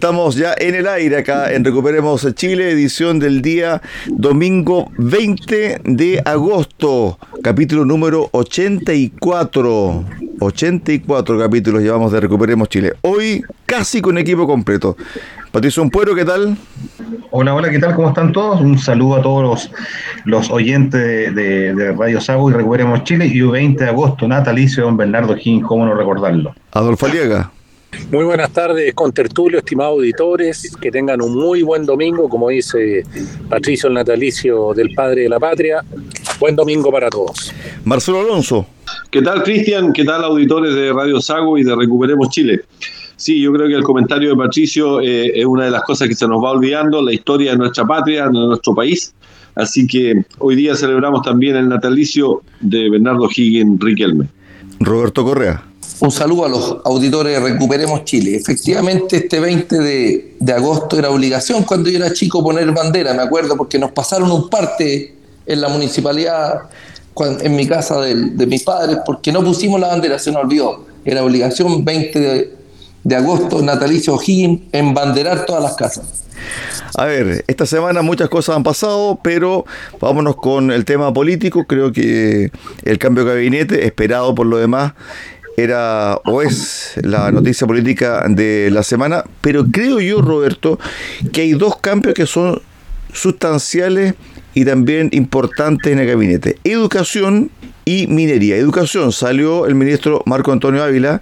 Estamos ya en el aire acá en Recuperemos Chile, edición del día domingo 20 de agosto, capítulo número 84. 84 capítulos llevamos de Recuperemos Chile. Hoy casi con equipo completo. Patricio Puero, ¿qué tal? Hola, hola, ¿qué tal? ¿Cómo están todos? Un saludo a todos los, los oyentes de, de, de, Radio Sago y Recuperemos Chile. Y 20 de agosto, natalicio de don Bernardo Gin, ¿cómo no recordarlo? Adolfo Aliaga. Muy buenas tardes, con Tertulio, estimados auditores. Que tengan un muy buen domingo, como dice Patricio, el natalicio del padre de la patria. Buen domingo para todos. Marcelo Alonso. ¿Qué tal, Cristian? ¿Qué tal, auditores de Radio Sago y de Recuperemos Chile? Sí, yo creo que el comentario de Patricio eh, es una de las cosas que se nos va olvidando, la historia de nuestra patria, de nuestro país. Así que hoy día celebramos también el natalicio de Bernardo Higgins Riquelme. Roberto Correa. Un saludo a los auditores de Recuperemos Chile. Efectivamente, este 20 de, agosto era obligación cuando yo era chico poner bandera, me acuerdo, porque nos pasaron un parte en la municipalidad, en mi casa de, mis padres, porque no pusimos la bandera, se nos olvidó. Era obligación 20 de, de agosto, natalicio O'Higgins, embanderar todas las casas. A ver, esta semana muchas cosas han pasado, pero vámonos con el tema político. Creo que el cambio de gabinete, esperado por lo demás, era o es la noticia política de la semana, pero creo yo, Roberto, que hay dos cambios que son sustanciales y también importantes en el gabinete. Educación y minería. Educación salió el ministro Marco Antonio Ávila,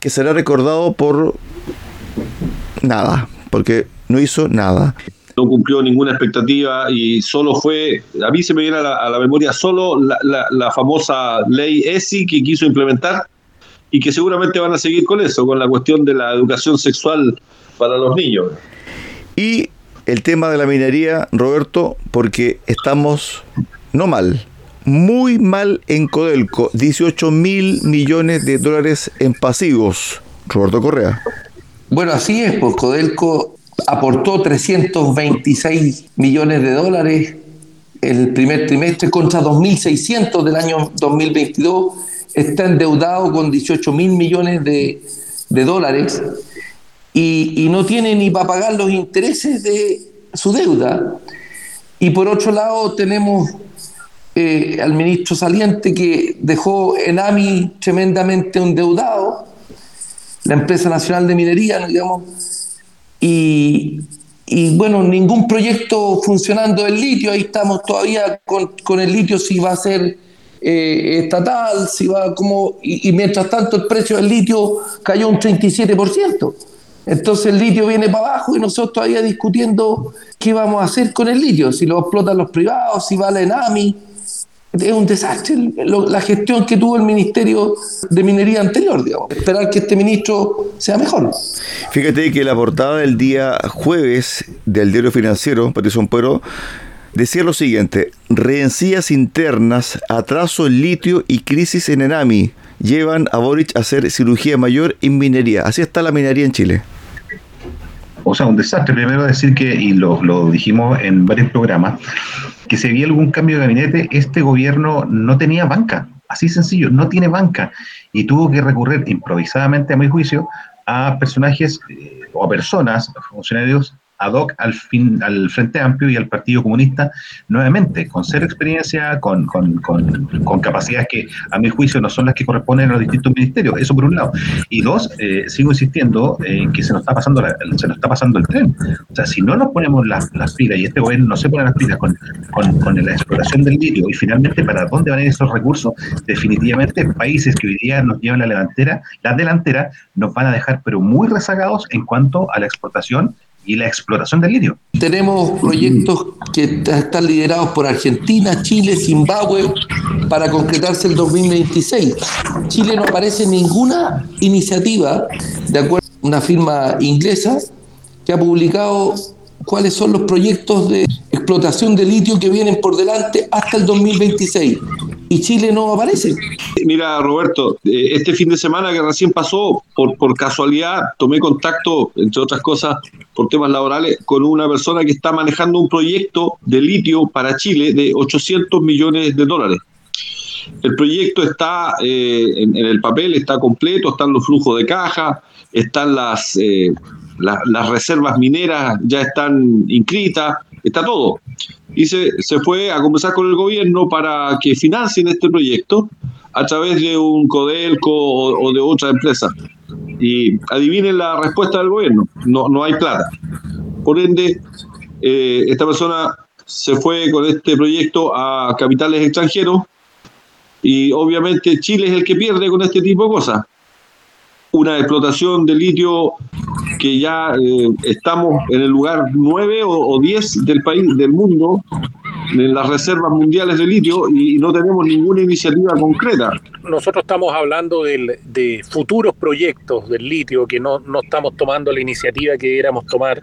que será recordado por nada, porque no hizo nada. No cumplió ninguna expectativa y solo fue, a mí se me viene a la, memoria solo la, famosa ley ESI que quiso implementar y que seguramente van a seguir con eso, con la cuestión de la educación sexual para los niños. Y el tema de la minería, Roberto, porque estamos no mal, muy mal en Codelco, 18 mil millones de dólares en pasivos. Roberto Correa. Bueno, así es, pues Codelco aportó 326 millones de dólares el primer trimestre contra 2.600 del año 2022. Está endeudado con 18 mil millones de, de dólares y, y, no tiene ni para pagar los intereses de su deuda. Y por otro lado tenemos eh, al ministro saliente que dejó en AMI tremendamente endeudado, la empresa nacional de minería, digamos, y, y, bueno, ningún proyecto funcionando del litio, ahí estamos todavía con, con el litio si va a ser eh, estatal, si va como, y, mientras tanto el precio del litio cayó un 37%. Entonces el litio viene para abajo y nosotros todavía discutiendo qué vamos a hacer con el litio, si lo explotan los privados, si vale en AMI. Es un desastre la gestión que tuvo el Ministerio de Minería anterior, digamos. Esperar que este ministro sea mejor. Fíjate que la portada del día jueves del diario financiero, Patricio Puero, decía lo siguiente: rencillas internas, atraso en litio y crisis en Enami llevan a Boric a hacer cirugía mayor en minería. Así está la minería en Chile. O sea, un desastre. Primero decir que, y lo, lo dijimos en varios programas, que si había algún cambio de gabinete, este gobierno no tenía banca. Así sencillo, no tiene banca. Y tuvo que recurrir improvisadamente, a mi juicio, a personajes eh, o a personas, funcionarios ad hoc al, fin, al Frente Amplio y al Partido Comunista, nuevamente, con cero experiencia, con, con, con, con, capacidades que, a mi juicio, no son las que corresponden a los distintos ministerios. Eso por un lado. Y dos, eh, sigo insistiendo en que se nos está pasando la, se nos está pasando el tren. O sea, si no nos ponemos las, las pilas y este gobierno no se pone las pilas con, la exploración del litio y finalmente para dónde van a ir esos recursos, definitivamente países que hoy día nos llevan la delantera, la delantera nos van a dejar pero muy rezagados en cuanto a la exportación y la explotación del litio. Tenemos proyectos que están liderados por Argentina, Chile, Zimbabue, para concretarse el 2026. Chile no aparece ninguna iniciativa, de acuerdo a una firma inglesa, que ha publicado cuáles son los proyectos de explotación de litio que vienen por delante hasta el 2026. Y Chile no aparece. Mira, Roberto, eh, este fin de semana que recién pasó, por, por casualidad, tomé contacto, entre otras cosas, por temas laborales, con una persona que está manejando un proyecto de litio para Chile de 800 millones de dólares. El proyecto está eh, en, el papel, está completo, están los flujos de caja, están las, eh, las reservas mineras, ya están inscritas, está todo. Y se, se fue a conversar con el gobierno para que financien este proyecto a través de un Codelco o, de otra empresa. Y adivinen la respuesta del gobierno, no, no hay plata. Por ende, eh, esta persona se fue con este proyecto a capitales extranjeros y obviamente Chile es el que pierde con este tipo de cosas. Una explotación de litio que ya eh, estamos en el lugar 9 o, 10 del país, del mundo, en las reservas mundiales de litio y no tenemos ninguna iniciativa concreta. Nosotros estamos hablando de futuros proyectos del litio que no, no estamos tomando la iniciativa que éramos tomar.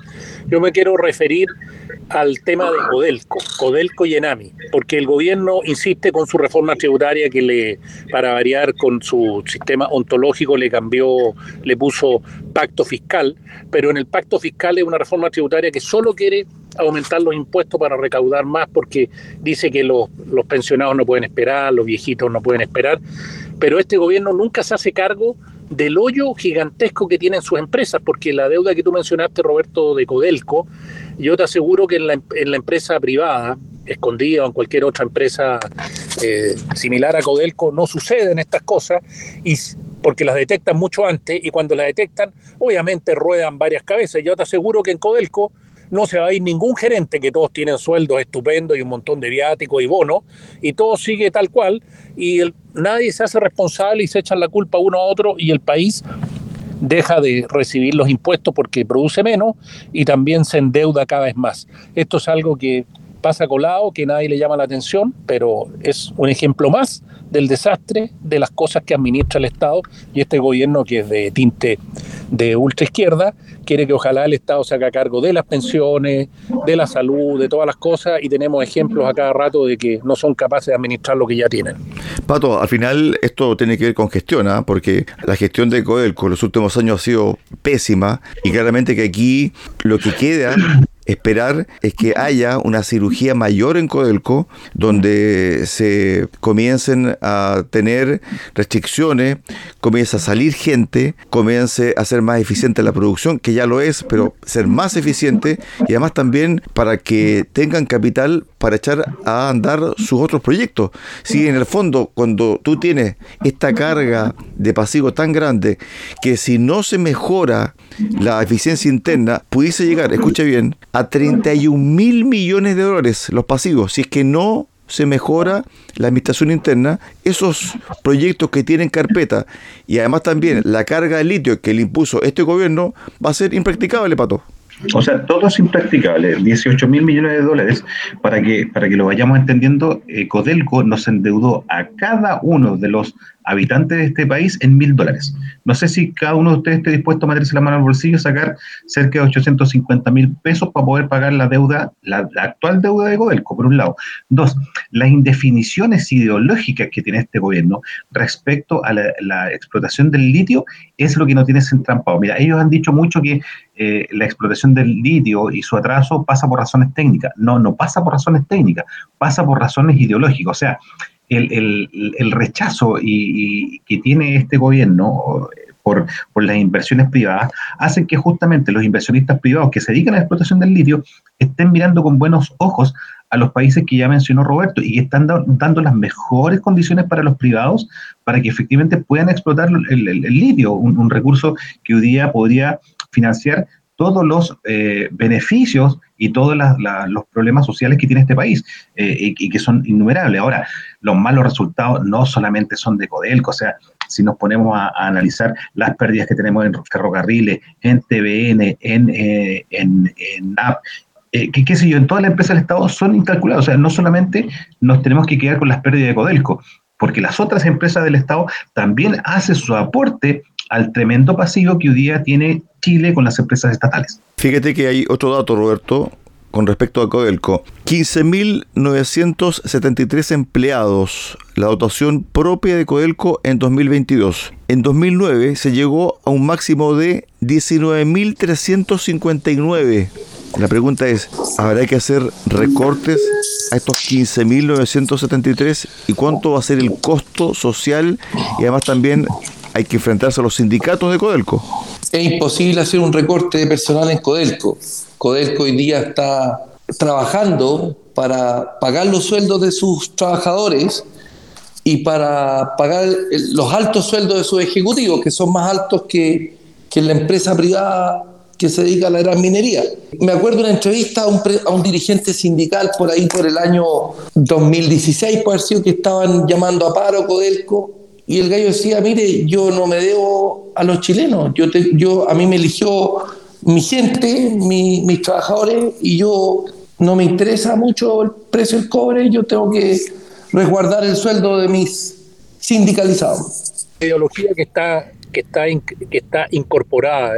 Yo me quiero referir al tema de Codelco, Codelco y Enami, porque el gobierno insiste con su reforma tributaria que le, para variar con su sistema ontológico, le cambió, le puso pacto fiscal, pero en el pacto fiscal es una reforma tributaria que solo quiere aumentar los impuestos para recaudar más porque dice que los, los pensionados no pueden esperar, los viejitos no pueden esperar, pero este gobierno nunca se hace cargo del hoyo gigantesco que tienen sus empresas, porque la deuda que tú mencionaste, Roberto, de Codelco, yo te aseguro que en la, en la empresa privada, escondida o en cualquier otra empresa eh, similar a Codelco, no suceden estas cosas, y porque las detectan mucho antes, y cuando las detectan, obviamente ruedan varias cabezas. Yo te aseguro que en Codelco no se va a ir ningún gerente, que todos tienen sueldos estupendos y un montón de viáticos y bonos, y todo sigue tal cual, y nadie se hace responsable y se echan la culpa uno a otro, y el país deja de recibir los impuestos porque produce menos y también se endeuda cada vez más. Esto es algo que pasa colado, que nadie le llama la atención, pero es un ejemplo más del desastre de las cosas que administra el Estado y este gobierno que es de tinte de ultra izquierda quiere que ojalá el Estado se haga cargo de las pensiones, de la salud, de todas las cosas y tenemos ejemplos a cada rato de que no son capaces de administrar lo que ya tienen. Pato, al final esto tiene que ver con gestión, ¿ah? porque la gestión de Codelco en los últimos años ha sido pésima y claramente que aquí lo que queda esperar es que haya una cirugía mayor en Codelco, donde se comiencen a tener restricciones, comienza a salir gente, comience a ser más eficiente la producción, que ya lo es, pero ser más eficiente y además también para que tengan capital para echar a andar sus otros proyectos. Si en el fondo, cuando tú tienes esta carga de pasivo tan grande, que si no se mejora la eficiencia interna, pudiese llegar, escuche bien, a 31 mil millones de dólares los pasivos, si es que no se mejora la administración interna, esos proyectos que tienen carpeta y además también la carga de litio que le impuso este gobierno va a ser impracticable, Pato. O sea, todo es impracticable. 18 mil millones de dólares, para que, para que lo vayamos entendiendo, eh, Codelco nos endeudó a cada uno de los habitantes de este país en mil dólares. No sé si cada uno de ustedes esté dispuesto a meterse la mano al bolsillo y sacar cerca de 850 mil pesos para poder pagar la deuda, la, actual deuda de Godelco, por un lado. Dos, las indefiniciones ideológicas que tiene este gobierno respecto a la, explotación del litio es lo que no tiene entrampado. Mira, ellos han dicho mucho que eh, la explotación del litio y su atraso pasa por razones técnicas. No, no pasa por razones técnicas, pasa por razones ideológicas. O sea, el, rechazo y, que tiene este gobierno por, las inversiones privadas hacen que justamente los inversionistas privados que se dedican a la explotación del litio estén mirando con buenos ojos a los países que ya mencionó Roberto y están dando las mejores condiciones para los privados para que efectivamente puedan explotar el, litio, un, recurso que hoy día podría financiar todos los eh, beneficios y todos los problemas sociales que tiene este país eh, y, que son innumerables. Ahora, los malos resultados no solamente son de Codelco, o sea, si nos ponemos a, analizar las pérdidas que tenemos en ferrocarriles, en TVN, en, eh, en, NAP, que qué sé yo, en todas las empresas del Estado son incalculables. O sea, no solamente nos tenemos que quedar con las pérdidas de Codelco, porque las otras empresas del Estado también hacen su aporte al tremendo pasivo que hoy día tiene Chile con las empresas estatales. Fíjate que hay otro dato, Roberto, con respecto a Codelco. 15.973 empleados, la dotación propia de Codelco en 2022. En 2009 se llegó a un máximo de 19.359. La pregunta es, ¿habrá que hacer recortes a estos 15.973? ¿Y cuánto va a ser el costo social? Y además también hay que enfrentarse a los sindicatos de Codelco. Es imposible hacer un recorte de personal en Codelco. Codelco hoy día está trabajando para pagar los sueldos de sus trabajadores y para pagar los altos sueldos de sus ejecutivos, que son más altos que, que la empresa privada que se dedica a la gran minería. Me acuerdo una entrevista a un, a un, dirigente sindical por ahí por el año 2016, por que estaban llamando a paro Codelco, y el gallo decía, mire, yo no me debo a los chilenos, yo, yo a mí me eligió mi gente, mis trabajadores, y yo no me interesa mucho el precio del cobre, yo tengo que resguardar el sueldo de mis sindicalizados. La ideología que está, que está, que está incorporada,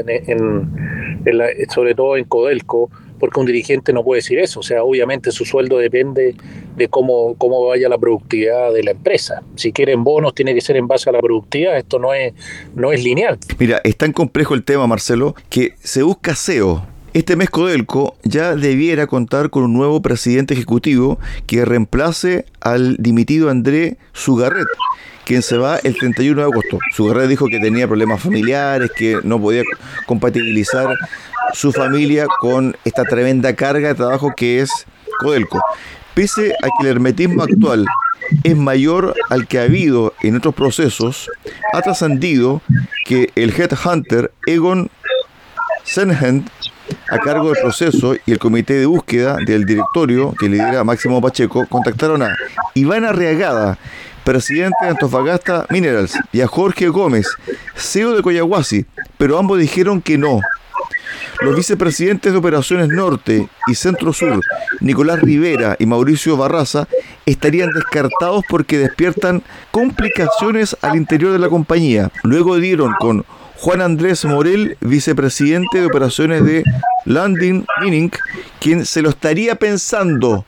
sobre todo en Codelco, porque un dirigente no puede decir eso. O sea, obviamente su sueldo depende de cómo, cómo vaya la productividad de la empresa. Si quieren bonos, tiene que ser en base a la productividad. Esto no es, no es lineal. Mira, es tan complejo el tema, Marcelo, que se busca SEO. Este mes Codelco ya debiera contar con un nuevo presidente ejecutivo que reemplace al dimitido André Sugarret, quien se va el 31 de agosto. Sugarret dijo que tenía problemas familiares, que no podía compatibilizar su familia con esta tremenda carga de trabajo que es Codelco. Pese a que el hermetismo actual es mayor al que ha habido en otros procesos, ha trascendido que el headhunter Egon Senhent, a cargo del proceso, y el comité de búsqueda del directorio que lidera Máximo Pacheco, contactaron a Iván Arriagada, presidente de Antofagasta Minerals, y a Jorge Gómez, CEO de Coyahuasi, pero ambos dijeron que no, los vicepresidentes de Operaciones Norte y Centro Sur, Nicolás Rivera y Mauricio Barraza, estarían descartados porque despiertan complicaciones al interior de la compañía. Luego dieron con Juan Andrés Morel, vicepresidente de operaciones de Landing Mining, quien se lo estaría pensando.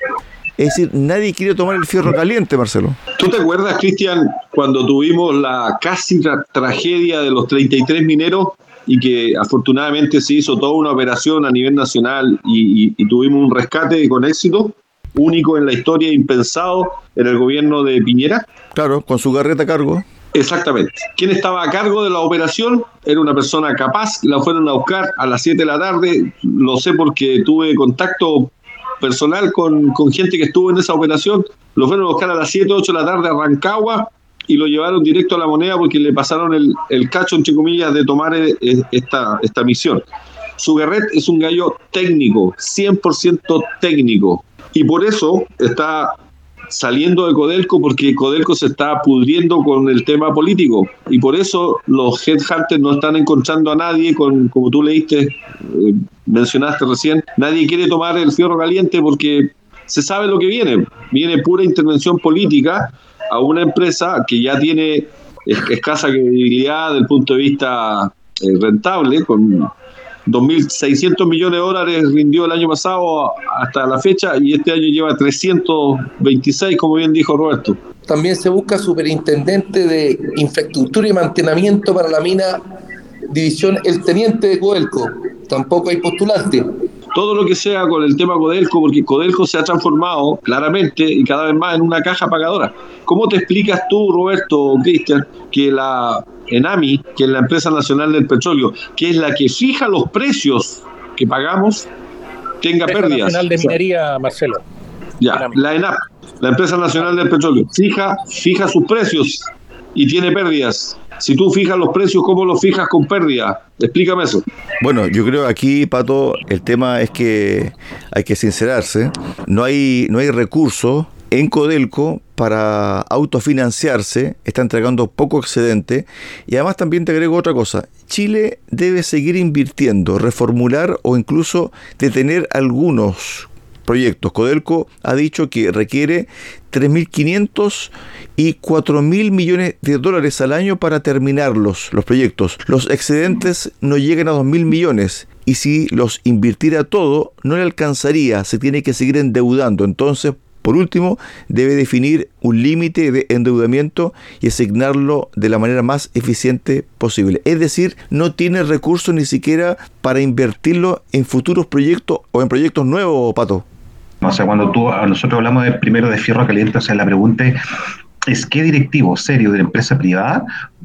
Es decir, nadie quiere tomar el fierro caliente, Marcelo. ¿Tú te acuerdas, Cristian, cuando tuvimos la casi tragedia de los 33 mineros y que afortunadamente se hizo toda una operación a nivel nacional y, tuvimos un rescate con éxito, único en la historia, impensado en el gobierno de Piñera. Claro, con su garreta a cargo. Exactamente. ¿Quién estaba a cargo de la operación? Era una persona capaz, la fueron a buscar a las 7 de la tarde, lo sé porque tuve contacto personal con, con gente que estuvo en esa operación, lo fueron a buscar a las 7, 8 de la tarde a Rancagua y lo llevaron directo a la moneda porque le pasaron el, el cacho, entre comillas, de tomar eh, esta, esta misión. Sugarret es un gallo técnico, 100% técnico, y por eso está saliendo de Codelco porque Codelco se está pudriendo con el tema político. Y por eso los headhunters no están encontrando a nadie con como tú leíste eh, mencionaste recién nadie quiere tomar el fierro caliente porque se sabe lo que viene. Viene pura intervención política a una empresa que ya tiene escasa credibilidad desde el punto de vista eh, rentable, con 2.600 millones de dólares rindió el año pasado hasta la fecha y este año lleva 326, como bien dijo Roberto. También se busca superintendente de infraestructura y mantenimiento para la mina división El Teniente de Coelco. Tampoco hay postulante todo lo que sea con el tema Codelco, porque Codelco se ha transformado claramente y cada vez más en una caja pagadora. ¿Cómo te explicas tú, Roberto o Cristian, que la ENAMI, que es la empresa nacional del petróleo, que es la que fija los precios que pagamos, tenga empresa pérdidas? Nacional de Minería, Marcelo. Ya, la ENAP, la empresa nacional del petróleo, fija, fija sus precios y tiene pérdidas. Si tú fijas los precios, ¿cómo los fijas con pérdida? Explícame eso. Bueno, yo creo aquí, Pato, el tema es que hay que sincerarse. No hay, no hay recursos en Codelco para autofinanciarse, está entregando poco excedente y además también te agrego otra cosa, Chile debe seguir invirtiendo, reformular o incluso detener algunos proyectos. Codelco ha dicho que requiere 3.500 y 4.000 millones de dólares al año para terminarlos, los proyectos. Los excedentes no llegan a 2.000 millones y si los invirtiera todo no le alcanzaría, se tiene que seguir endeudando. Entonces, por último, debe definir un límite de endeudamiento y asignarlo de la manera más eficiente posible. Es decir, no tiene recursos ni siquiera para invertirlo en futuros proyectos o en proyectos nuevos, Pato. O sea, cuando tú, nosotros hablamos de primero de fierro caliente, o sea, la pregunta es, ¿qué directivo serio de la empresa privada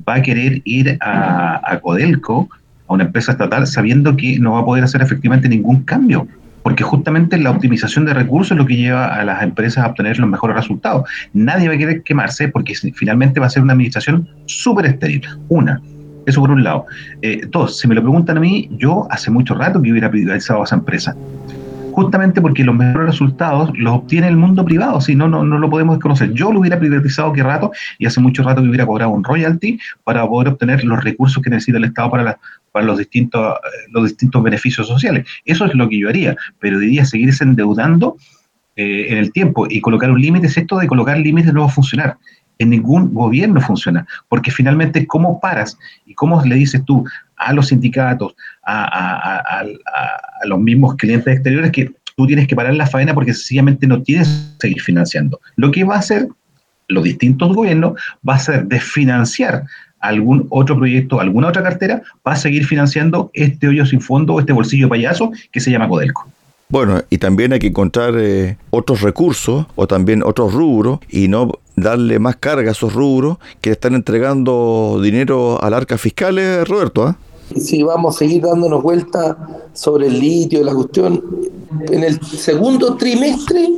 va a querer ir a, Codelco, a una empresa estatal, sabiendo que no va a poder hacer efectivamente ningún cambio? porque justamente la optimización de recursos es lo que lleva a las empresas a obtener los mejores resultados. Nadie va a querer quemarse porque finalmente va a ser una administración súper estéril. Una, eso por un lado. Eh, dos, si me lo preguntan a mí, yo hace mucho rato que hubiera privatizado a esa empresa justamente porque los mejores resultados los obtiene el mundo privado, si no, no, no lo podemos desconocer. Yo lo hubiera privatizado qué rato y hace mucho rato que hubiera cobrado un royalty para poder obtener los recursos que necesita el Estado para, para los, distintos, eh, los distintos beneficios sociales. Eso es lo que yo haría, pero diría seguirse endeudando eh, en el tiempo y colocar un límite, esto de colocar límites no va a funcionar en ningún gobierno funciona, porque finalmente cómo paras y cómo le dices tú a los sindicatos, a, los mismos clientes exteriores que tú tienes que parar la faena porque sencillamente no tienes que seguir financiando. Lo que va a hacer los distintos gobiernos va a ser desfinanciar algún otro proyecto, alguna otra cartera, va a seguir financiando este hoyo sin fondo, este bolsillo payaso que se llama Codelco. Bueno, y también hay que encontrar eh, otros recursos o también otros rubros y no darle más carga a esos rubros que están entregando dinero al arca fiscal, eh, Roberto. ¿ah? Si vamos a seguir dándonos vueltas sobre el litio la cuestión, en el segundo trimestre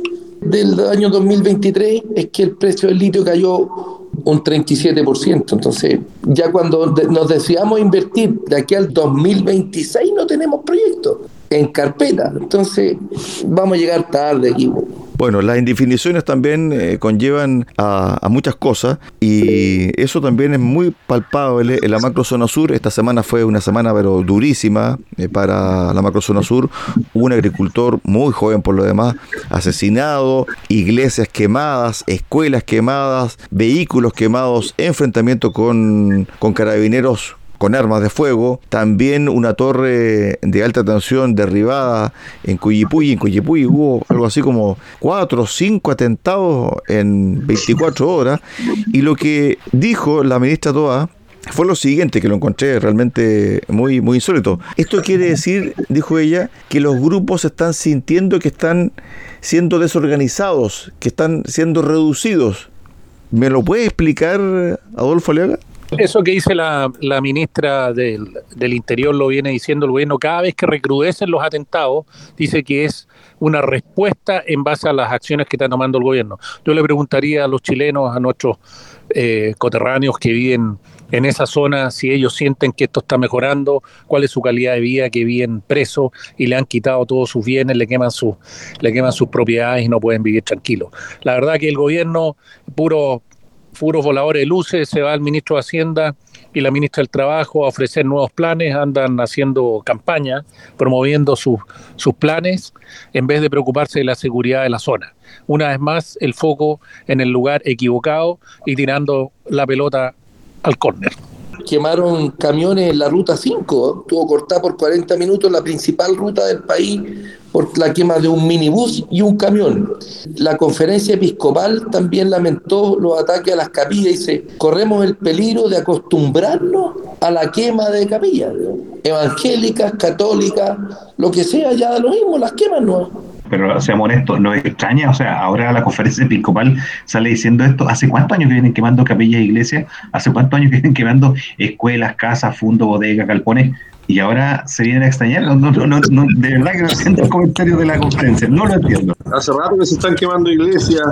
del año 2023 es que el precio del litio cayó un 37%. Entonces, ya cuando nos decidamos invertir de aquí al 2026 no tenemos proyectos en carpeta. Entonces, vamos a llegar tarde aquí. Bueno, las indefiniciones también eh, conllevan a, muchas cosas y eso también es muy palpable en la macrozona sur. Esta semana fue una semana pero durísima eh, para la macrozona sur. Un agricultor muy joven por lo demás asesinado, iglesias quemadas, escuelas quemadas, vehículos quemados, enfrentamiento con, con carabineros con armas de fuego, también una torre de alta tensión derribada en Cuyipuy. En Cuyipuy hubo algo así como cuatro o cinco atentados en 24 horas. Y lo que dijo la ministra Toa fue lo siguiente, que lo encontré realmente muy, muy insólito. Esto quiere decir, dijo ella, que los grupos están sintiendo que están siendo desorganizados, que están siendo reducidos. ¿Me lo puede explicar Adolfo Aliaga? Eso que dice la, ministra del, Interior lo viene diciendo el gobierno cada vez que recrudecen los atentados, dice que es una respuesta en base a las acciones que está tomando el gobierno. Yo le preguntaría a los chilenos, a nuestros eh, coterráneos que viven en esa zona, si ellos sienten que esto está mejorando, cuál es su calidad de vida, que viven presos y le han quitado todos sus bienes, le queman, sus le queman sus propiedades y no pueden vivir tranquilos. La verdad que el gobierno, puro puros voladores de luces, se va el ministro de Hacienda y la ministra del Trabajo a ofrecer nuevos planes, andan haciendo campaña, promoviendo sus, sus planes, en vez de preocuparse de la seguridad de la zona. Una vez más, el foco en el lugar equivocado y tirando la pelota al córner quemaron camiones en la ruta 5, tuvo cortada por 40 minutos la principal ruta del país por la quema de un minibús y un camión. La conferencia episcopal también lamentó los ataques a las capillas y dice, corremos el peligro de acostumbrarnos a la quema de capillas, evangélicas, católicas, lo que sea, ya lo mismo, las queman no pero seamos honestos, nos extraña, o sea, ahora la conferencia episcopal sale diciendo esto, ¿hace cuántos años que vienen quemando capillas e iglesias? ¿Hace cuántos años que vienen quemando escuelas, casas, fundos, bodegas, galpones? y ahora se vienen a extrañar. No, no, no, de verdad que no entiendo el comentario de la conferencia, no lo entiendo. Hace rato que se están quemando iglesias,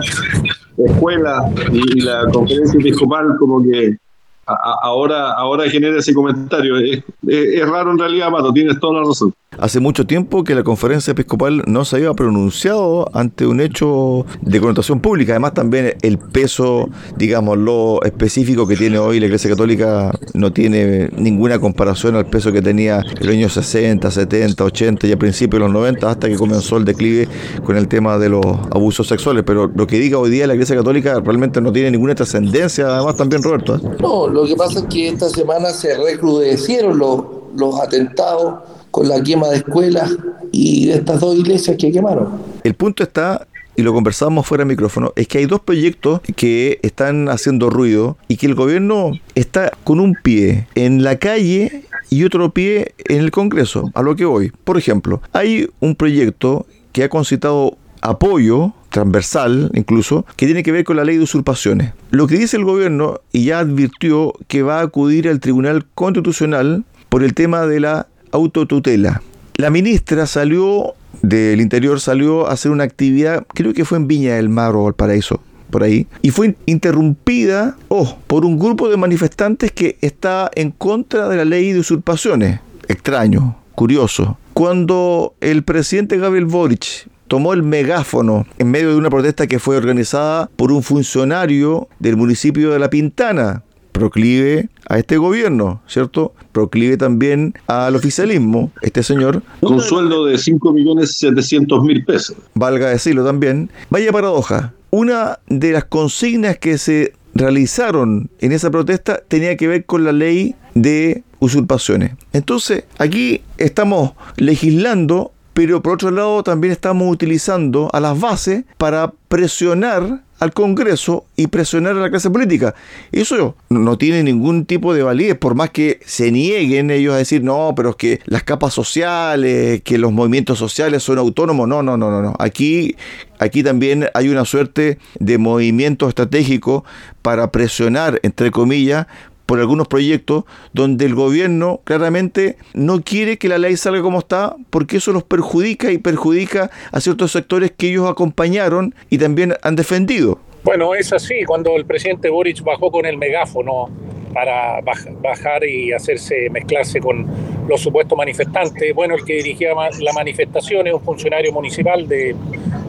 escuelas y, la conferencia episcopal como que ahora, ahora genera ese comentario. Es, raro en realidad, Pato, tienes toda la razón. Hace mucho tiempo que la conferencia episcopal no se había pronunciado ante un hecho de connotación pública. Además, también el peso, digamos, lo específico que tiene hoy la Iglesia Católica no tiene ninguna comparación al peso que tenía en los años 60, 70, 80 y a principios de los 90, hasta que comenzó el declive con el tema de los abusos sexuales. Pero lo que diga hoy día la Iglesia Católica realmente no tiene ninguna trascendencia, además, también, Roberto. ¿eh? No, lo que pasa es que esta semana se recrudecieron los, los atentados con la quema de escuelas y de estas dos iglesias que quemaron. El punto está y lo conversábamos fuera de micrófono, es que hay dos proyectos que están haciendo ruido y que el gobierno está con un pie en la calle y otro pie en el Congreso, a lo que voy. Por ejemplo, hay un proyecto que ha concitado apoyo transversal incluso, que tiene que ver con la ley de usurpaciones. Lo que dice el gobierno, y ya advirtió que va a acudir al Tribunal Constitucional por el tema de la autotutela. La ministra salió del Interior, salió a hacer una actividad, creo que fue en Viña del Mar o Valparaíso, por ahí, y fue interrumpida oh, por un grupo de manifestantes que está en contra de la ley de usurpaciones. Extraño, curioso. Cuando el presidente Gabriel Boric tomó el megáfono en medio de una protesta que fue organizada por un funcionario del municipio de La Pintana, proclive a este gobierno, ¿cierto? Proclive también al oficialismo, este señor. Con sueldo de 5 millones 700 mil pesos. Valga decirlo también. Vaya paradoja. Una de las consignas que se realizaron en esa protesta tenía que ver con la ley de usurpaciones. Entonces, aquí estamos legislando pero por otro lado también estamos utilizando a las bases para presionar al Congreso y presionar a la clase política. Eso no tiene ningún tipo de validez, por más que se nieguen ellos a decir, no, pero es que las capas sociales, que los movimientos sociales son autónomos. No, no, no, no, no. Aquí, aquí también hay una suerte de movimiento estratégico para presionar, entre comillas, por algunos proyectos donde el gobierno claramente no quiere que la ley salga como está porque eso los perjudica y perjudica a ciertos sectores que ellos acompañaron y también han defendido. Bueno, es así, cuando el presidente Boric bajó con el megáfono para bajar y hacerse mezclarse con los supuestos manifestantes. Bueno, el que dirigía la manifestación es un funcionario municipal de,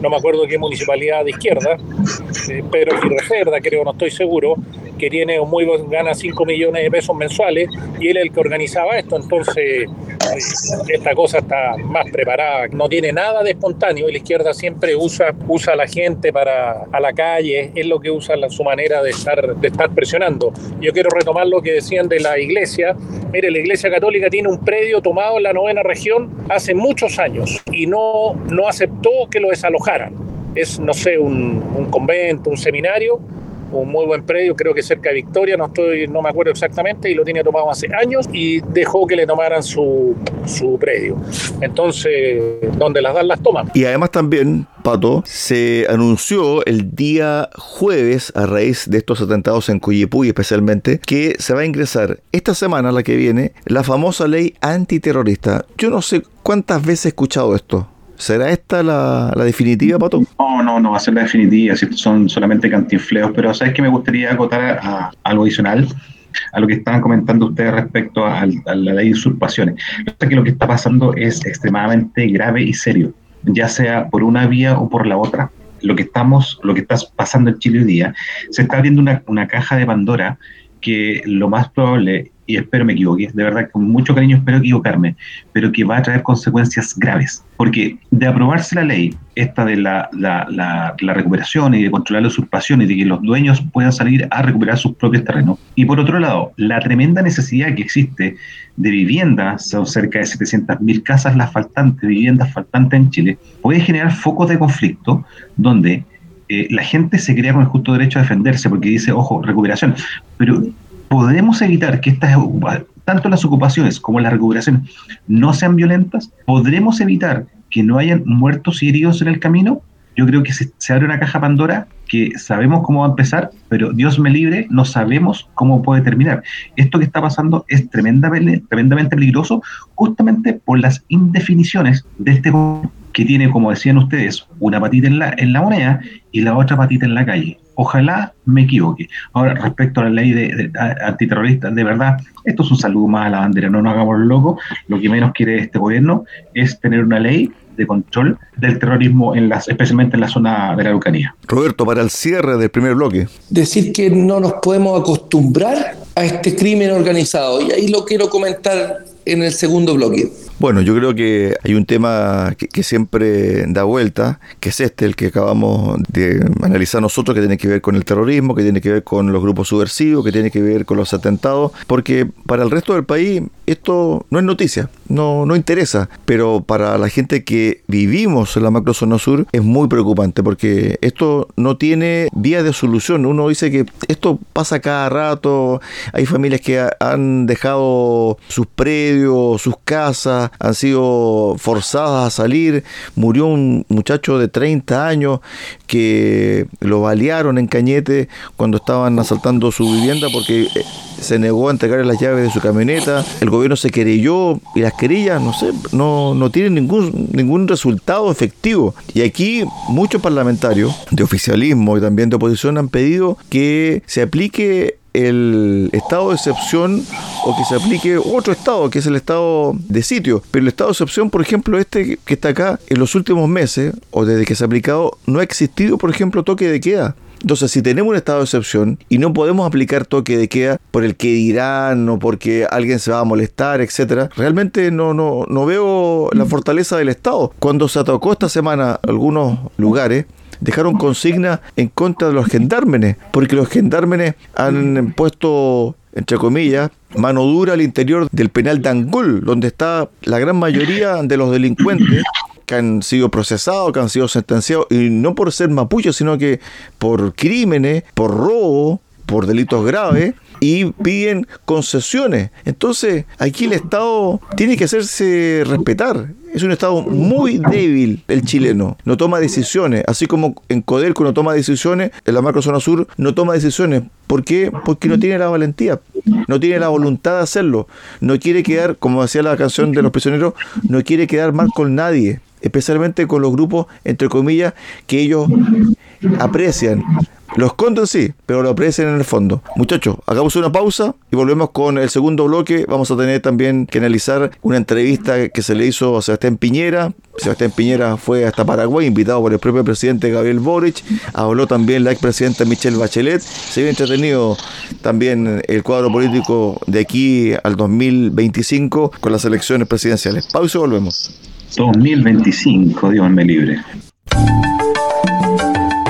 no me acuerdo qué municipalidad de izquierda, eh, Pedro Girreferda, creo, no estoy seguro, que tiene muy gana 5 millones de pesos mensuales y él es el que organizaba esto, entonces eh, esta cosa está más preparada, no tiene nada de espontáneo y la izquierda siempre usa, usa a la gente para a la calle, es lo que usa la, su manera de estar, de estar presionando. Yo quiero retomar lo que decían de la iglesia. Mire, la iglesia católica tiene un predio tomado en la novena región hace muchos años y no, no aceptó que lo desalojaran. Es, no sé, un, un convento, un seminario, un muy buen predio, creo que cerca de Victoria, no estoy, no me acuerdo exactamente, y lo tiene tomado hace años y dejó que le tomaran su, su predio. Entonces, donde las dan, las toman. Y además también, Pato, se anunció el día jueves, a raíz de estos atentados en Coyipuy especialmente, que se va a ingresar esta semana, la que viene, la famosa ley antiterrorista. Yo no sé cuántas veces he escuchado esto. ¿Será esta la, definitiva, Pato? No, no, no va a ser la definitiva, son solamente cantinfleos, pero sabes que me gustaría acotar a, algo adicional a lo que estaban comentando ustedes respecto a, la ley de usurpaciones. que lo que está pasando es extremadamente grave y serio, ya sea por una vía o por la otra. Lo que estamos, lo que está pasando en Chile hoy día, se está abriendo una, una caja de Pandora que lo más probable y espero me equivoque, de verdad, con mucho cariño espero equivocarme, pero que va a traer consecuencias graves. Porque de aprobarse la ley, esta de la, la, la, recuperación y de controlar la usurpación y de que los dueños puedan salir a recuperar sus propios terrenos, y por otro lado, la tremenda necesidad que existe de viviendas, son cerca de 700.000 casas las faltantes, viviendas faltantes en Chile, puede generar focos de conflicto donde eh, la gente se crea con el justo derecho a defenderse porque dice, ojo, recuperación, pero podemos evitar que estas, tanto las ocupaciones como la recuperación no sean violentas, podremos evitar que no hayan muertos y heridos en el camino. Yo creo que se, abre una caja Pandora que sabemos cómo va a empezar, pero Dios me libre, no sabemos cómo puede terminar. Esto que está pasando es tremendamente, tremendamente peligroso justamente por las indefiniciones de este que tiene, como decían ustedes, una patita en la, en la moneda y la otra patita en la calle. Ojalá me equivoque. Ahora, respecto a la ley de, antiterrorista, de verdad, esto es un saludo más a la bandera, no nos hagamos locos. Lo que menos quiere este gobierno es tener una ley de control del terrorismo, en las, especialmente en la zona de la Araucanía. Roberto, para el cierre del primer bloque. Decir que no nos podemos acostumbrar a este crimen organizado, y ahí lo quiero comentar en el segundo bloque. Bueno, yo creo que hay un tema que, siempre da vuelta, que es este, el que acabamos de analizar nosotros, que tiene que ver con el terrorismo, que tiene que ver con los grupos subversivos, que tiene que ver con los atentados, porque para el resto del país esto no es noticia, no, no interesa, pero para la gente que vivimos en la macrozona sur es muy preocupante, porque esto no tiene vía de solución. Uno dice que esto pasa cada rato, hay familias que han dejado sus predios, sus casas, han sido forzadas a salir. Murió un muchacho de 30 años que lo balearon en Cañete cuando estaban asaltando su vivienda porque eh, se negó a entregarle las llaves de su camioneta. El gobierno se querelló y las querellas, no sé, no, no tienen ningún, ningún resultado efectivo. Y aquí muchos parlamentarios de oficialismo y también de oposición han pedido que se aplique el estado de excepción o que se aplique otro estado, que es el estado de sitio. Pero el estado de excepción, por ejemplo, este que está acá, en los últimos meses, o desde que se ha aplicado, no ha existido, por ejemplo, toque de queda. Entonces, si tenemos un estado de excepción y no podemos aplicar toque de queda por el que dirán o porque alguien se va a molestar, etcétera, realmente no, no, no veo la fortaleza del Estado. Cuando se atacó esta semana algunos lugares, dejaron consigna en contra de los gendármenes, porque los gendármenes han puesto entre comillas, mano dura al interior del penal de Angol, donde está la gran mayoría de los delincuentes que han sido procesados, que han sido sentenciados, y no por ser mapuches, sino que por crímenes, por robo, por delitos graves, y piden concesiones. Entonces, aquí el Estado tiene que hacerse respetar. Es un Estado muy débil el chileno. No toma decisiones. Así como en Codelco no toma decisiones, en la macrozona sur no toma decisiones. ¿Por qué? Porque no tiene la valentía. No tiene la voluntad de hacerlo. No quiere quedar, como decía la canción de los prisioneros, no quiere quedar mal con nadie. Especialmente con los grupos, entre comillas, que ellos aprecian. Lo esconden sí, pero lo aprecian en el fondo. Muchachos, hagamos una pausa y volvemos con el segundo bloque. Vamos a tener también que analizar una entrevista que se le hizo a Sebastián Piñera. Sebastián Piñera fue hasta Paraguay, invitado por el propio presidente Gabriel Boric. Habló también la expresidenta Michelle Bachelet. Se vio entretenido también el cuadro político de aquí al 2025 con las elecciones presidenciales. Pausa y volvemos. 2025, Dios me libre.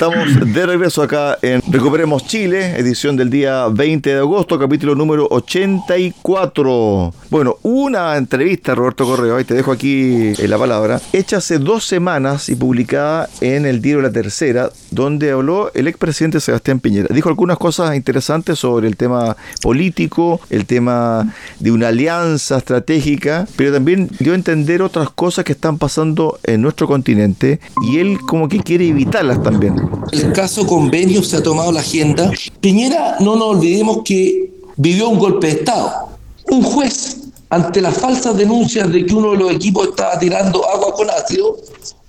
Estamos de regreso acá en Recuperemos Chile, edición del día 20 de agosto, capítulo número 84. Bueno, una entrevista, Roberto Correo, ahí te dejo aquí la palabra, hecha hace dos semanas y publicada en el diario La Tercera, donde habló el expresidente Sebastián Piñera. Dijo algunas cosas interesantes sobre el tema político, el tema de una alianza estratégica, pero también dio a entender otras cosas que están pasando en nuestro continente y él como que quiere evitarlas también. El caso convenio se ha tomado la agenda. Piñera, no nos olvidemos que vivió un golpe de Estado. Un juez, ante las falsas denuncias de que uno de los equipos estaba tirando agua con ácido,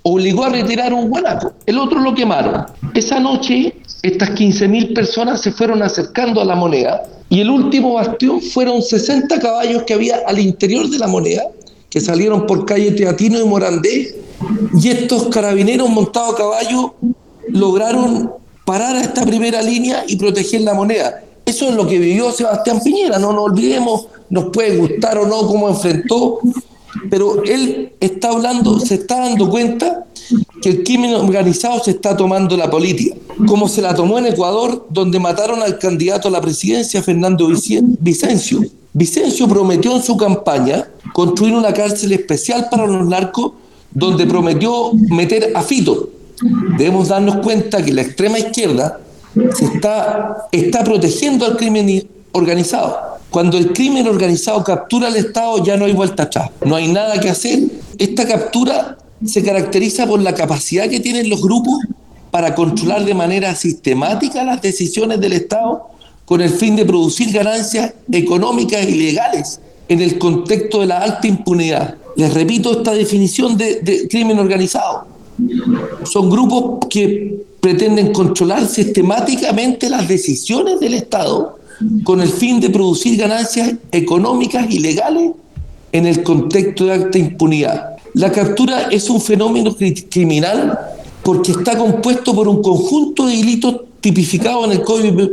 obligó a retirar un guanaco. El otro lo quemaron. Esa noche, estas 15.000 personas se fueron acercando a la moneda Y el último bastión fueron 60 caballos que había al interior de la moneda, que salieron por calle Teatino y Morandé, y estos carabineros montados a caballo lograron parar a esta primera línea y proteger la moneda. Eso es lo que vivió Sebastián Piñera, no nos olvidemos, nos puede gustar o no cómo enfrentó, pero él está hablando, se está dando cuenta que el crimen organizado se está tomando la política, como se la tomó en Ecuador, donde mataron al candidato a la presidencia, Fernando Vicencio. Vicencio prometió en su campaña construir una cárcel especial para los narcos, donde prometió meter a Fito. Debemos darnos cuenta que la extrema izquierda se está, está protegiendo al crimen organizado. Cuando el crimen organizado captura al Estado ya no hay vuelta atrás, no hay nada que hacer. Esta captura se caracteriza por la capacidad que tienen los grupos para controlar de manera sistemática las decisiones del Estado con el fin de producir ganancias económicas y legales en el contexto de la alta impunidad. Les repito esta definición de, de crimen organizado. Son grupos que pretenden controlar sistemáticamente las decisiones del Estado con el fin de producir ganancias económicas y legales en el contexto de alta impunidad. La captura es un fenómeno criminal porque está compuesto por un conjunto de delitos tipificados en el código,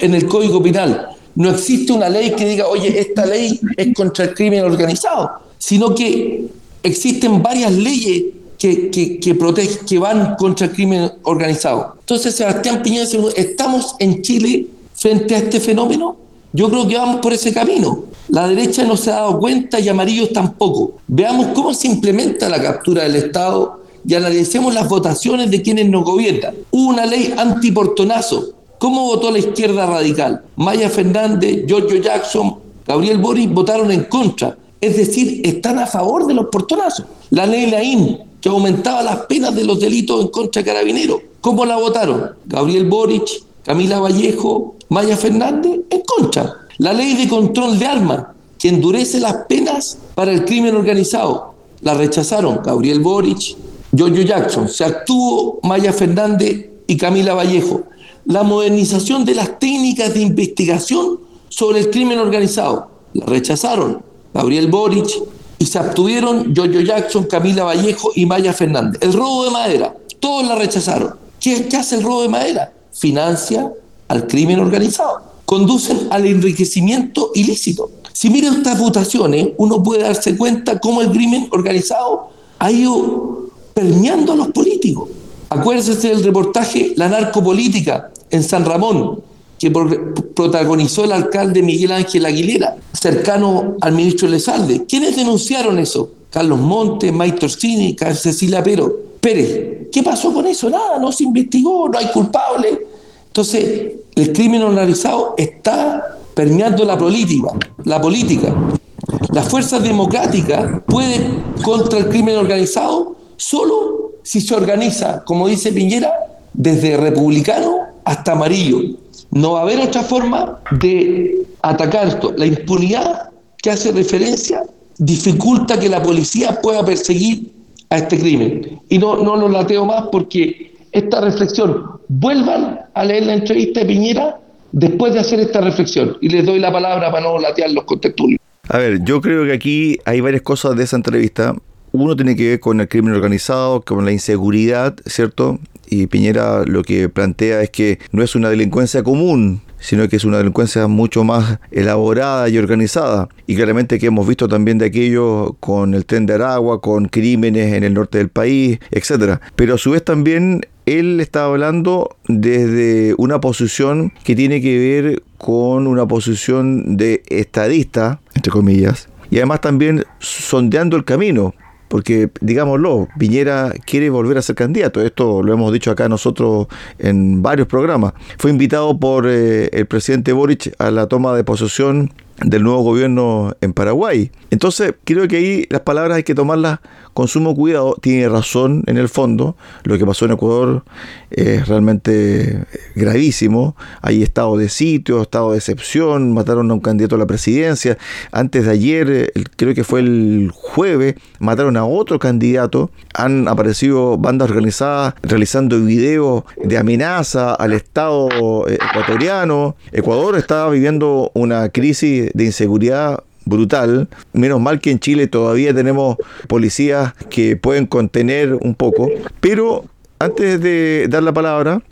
en el código penal. No existe una ley que diga, oye, esta ley es contra el crimen organizado, sino que existen varias leyes que, protegen, que van contra el crimen organizado. Entonces, Sebastián Piñera, ¿estamos en Chile frente a este fenómeno? Yo creo que vamos por ese camino. La derecha no se ha dado cuenta y amarillos tampoco. Veamos cómo se implementa la captura del Estado y analicemos las votaciones de quienes nos gobiernan. Hubo una ley antiportonazo. ¿Cómo votó la izquierda radical? Maya Fernández, Giorgio Jackson, Gabriel Boris votaron en contra. Es decir, están a favor de los portonazos. La ley Laín, que aumentaba las penas de los delitos en contra de carabineros. ¿Cómo la votaron? Gabriel Boric, Camila Vallejo, Maya Fernández, en contra. La ley de control de armas, que endurece las penas para el crimen organizado. La rechazaron Gabriel Boric, Giorgio Jackson. Se actuó Maya Fernández y Camila Vallejo. La modernización de las técnicas de investigación sobre el crimen organizado. La rechazaron Gabriel Boric y se abstuvieron Giorgio Jackson, Camila Vallejo y Maya Fernández. El robo de madera, todos la rechazaron. ¿Qué, hace el robo de madera? Financia al crimen organizado. Conducen al enriquecimiento ilícito. Si miran estas votaciones, uno puede darse cuenta cómo el crimen organizado ha ido permeando a los políticos. Acuérdense del reportaje La narcopolítica en San Ramón, que protagonizó el alcalde Miguel Ángel Aguilera, cercano al ministro Lezalde. ¿Quiénes denunciaron eso? Carlos Montes, Mike Torsini, Cecilia Pero. Pérez. ¿Qué pasó con eso? Nada, no se investigó, no hay culpable. Entonces, el crimen organizado está permeando la política. La política. Las fuerzas democráticas pueden contra el crimen organizado solo si se organiza, como dice Piñera, desde republicano hasta amarillo. No va a haber otra forma de atacar esto. La impunidad que hace referencia dificulta que la policía pueda perseguir a este crimen. Y no, no lo lateo más porque esta reflexión, vuelvan a leer la entrevista de Piñera después de hacer esta reflexión. Y les doy la palabra para no latear los contestulios. A ver, yo creo que aquí hay varias cosas de esa entrevista. Uno tiene que ver con el crimen organizado, con la inseguridad, ¿cierto? Y Piñera lo que plantea es que no es una delincuencia común, sino que es una delincuencia mucho más elaborada y organizada. Y claramente que hemos visto también de aquello con el tren de Aragua, con crímenes en el norte del país, etcétera. Pero a su vez también él está hablando desde una posición que tiene que ver con una posición de estadista, entre comillas, y además también sondeando el camino, porque digámoslo, Piñera quiere volver a ser candidato, esto lo hemos dicho acá nosotros en varios programas. Fue invitado por eh, el presidente Boric a la toma de posesión del nuevo gobierno en Paraguay. Entonces, creo que ahí las palabras hay que tomarlas con sumo cuidado. Tiene razón en el fondo. Lo que pasó en Ecuador es realmente gravísimo. Hay estado de sitio, estado de excepción. Mataron a un candidato a la presidencia. Antes de ayer, creo que fue el jueves, mataron a otro candidato. Han aparecido bandas organizadas realizando videos de amenaza al Estado eh, ecuatoriano. Ecuador está viviendo una crisis de inseguridad brutal. Menos mal que en Chile todavía tenemos policías que pueden contener un poco. Pero antes de dar la palabra,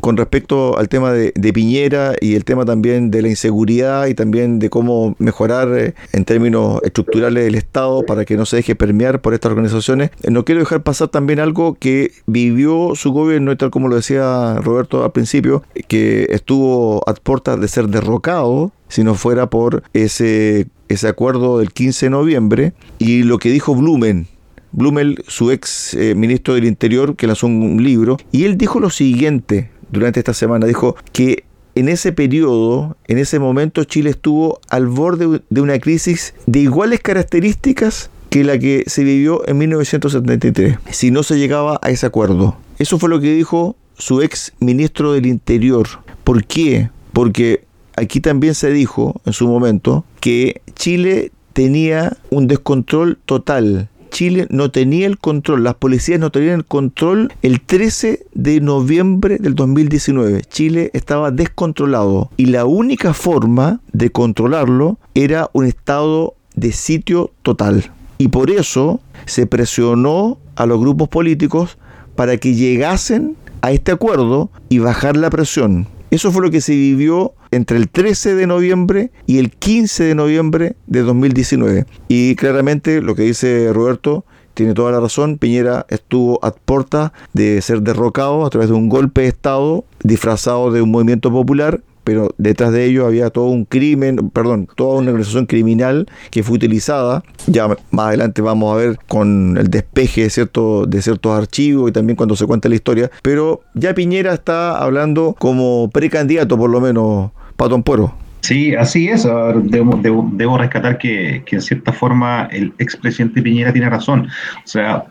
con respecto al tema de, Piñera y el tema también de la inseguridad y también de cómo mejorar eh, en términos estructurales el Estado para que no se deje permear por estas organizaciones, eh, no quiero dejar pasar también algo que vivió su gobierno y tal como lo decía Roberto al principio, que estuvo a puertas de ser derrocado si no fuera por ese ese acuerdo del 15 de noviembre y lo que dijo Blumen, Blumel, su ex eh, ministro del Interior, que lanzó un libro, y él dijo lo siguiente durante esta semana, dijo que en ese periodo, en ese momento, Chile estuvo al borde de una crisis de iguales características que la que se vivió en 1973, si no se llegaba a ese acuerdo. Eso fue lo que dijo su ex ministro del Interior. ¿Por qué? Porque aquí también se dijo en su momento que Chile tenía un descontrol total. Chile no tenía el control, las policías no tenían el control el 13 de noviembre del 2019. Chile estaba descontrolado y la única forma de controlarlo era un estado de sitio total. Y por eso se presionó a los grupos políticos para que llegasen a este acuerdo y bajar la presión. Eso fue lo que se vivió entre el 13 de noviembre y el 15 de noviembre de 2019. Y claramente lo que dice Roberto tiene toda la razón. Piñera estuvo a puerta de ser derrocado a través de un golpe de Estado disfrazado de un movimiento popular pero detrás de ello había todo un crimen, perdón, toda una organización criminal que fue utilizada. Ya más adelante vamos a ver con el despeje de, cierto, de ciertos archivos y también cuando se cuenta la historia. Pero ya Piñera está hablando como precandidato, por lo menos, Patón Puero. Sí, así es. Debo, rescatar que, en cierta forma el expresidente Piñera tiene razón. O sea,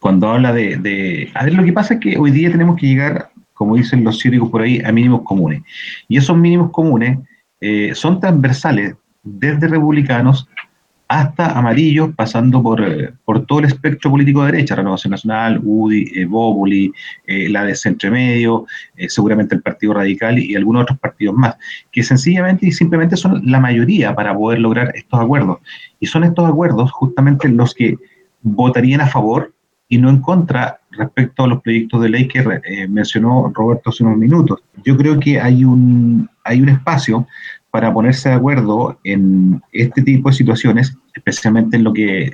cuando habla de, de... A ver, lo que pasa es que hoy día tenemos que llegar como dicen los ciúticos por ahí, a mínimos comunes. Y esos mínimos comunes eh, son transversales desde republicanos hasta amarillos, pasando por, eh, por todo el espectro político de derecha, Renovación Nacional, UDI, eh, eh la de centro medio, seguramente el Partido Radical y algunos otros partidos más, que sencillamente y simplemente son la mayoría para poder lograr estos acuerdos. Y son estos acuerdos justamente los que votarían a favor y no en contra respecto a los proyectos de ley que eh, mencionó Roberto hace unos minutos. Yo creo que hay un, hay un espacio para ponerse de acuerdo en este tipo de situaciones, especialmente en lo que eh,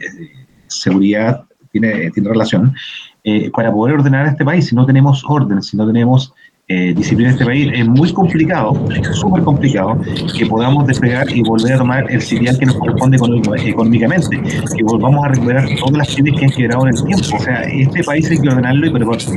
seguridad tiene, tiene relación, eh, para poder ordenar este país. Si no tenemos orden, si no tenemos eh, disciplina de este país, es muy complicado, súper complicado, que podamos despegar y volver a tomar el sitial que nos corresponde económicamente, que volvamos a recuperar todas las crisis que han generado en el tiempo. O sea, este país hay que ordenarlo y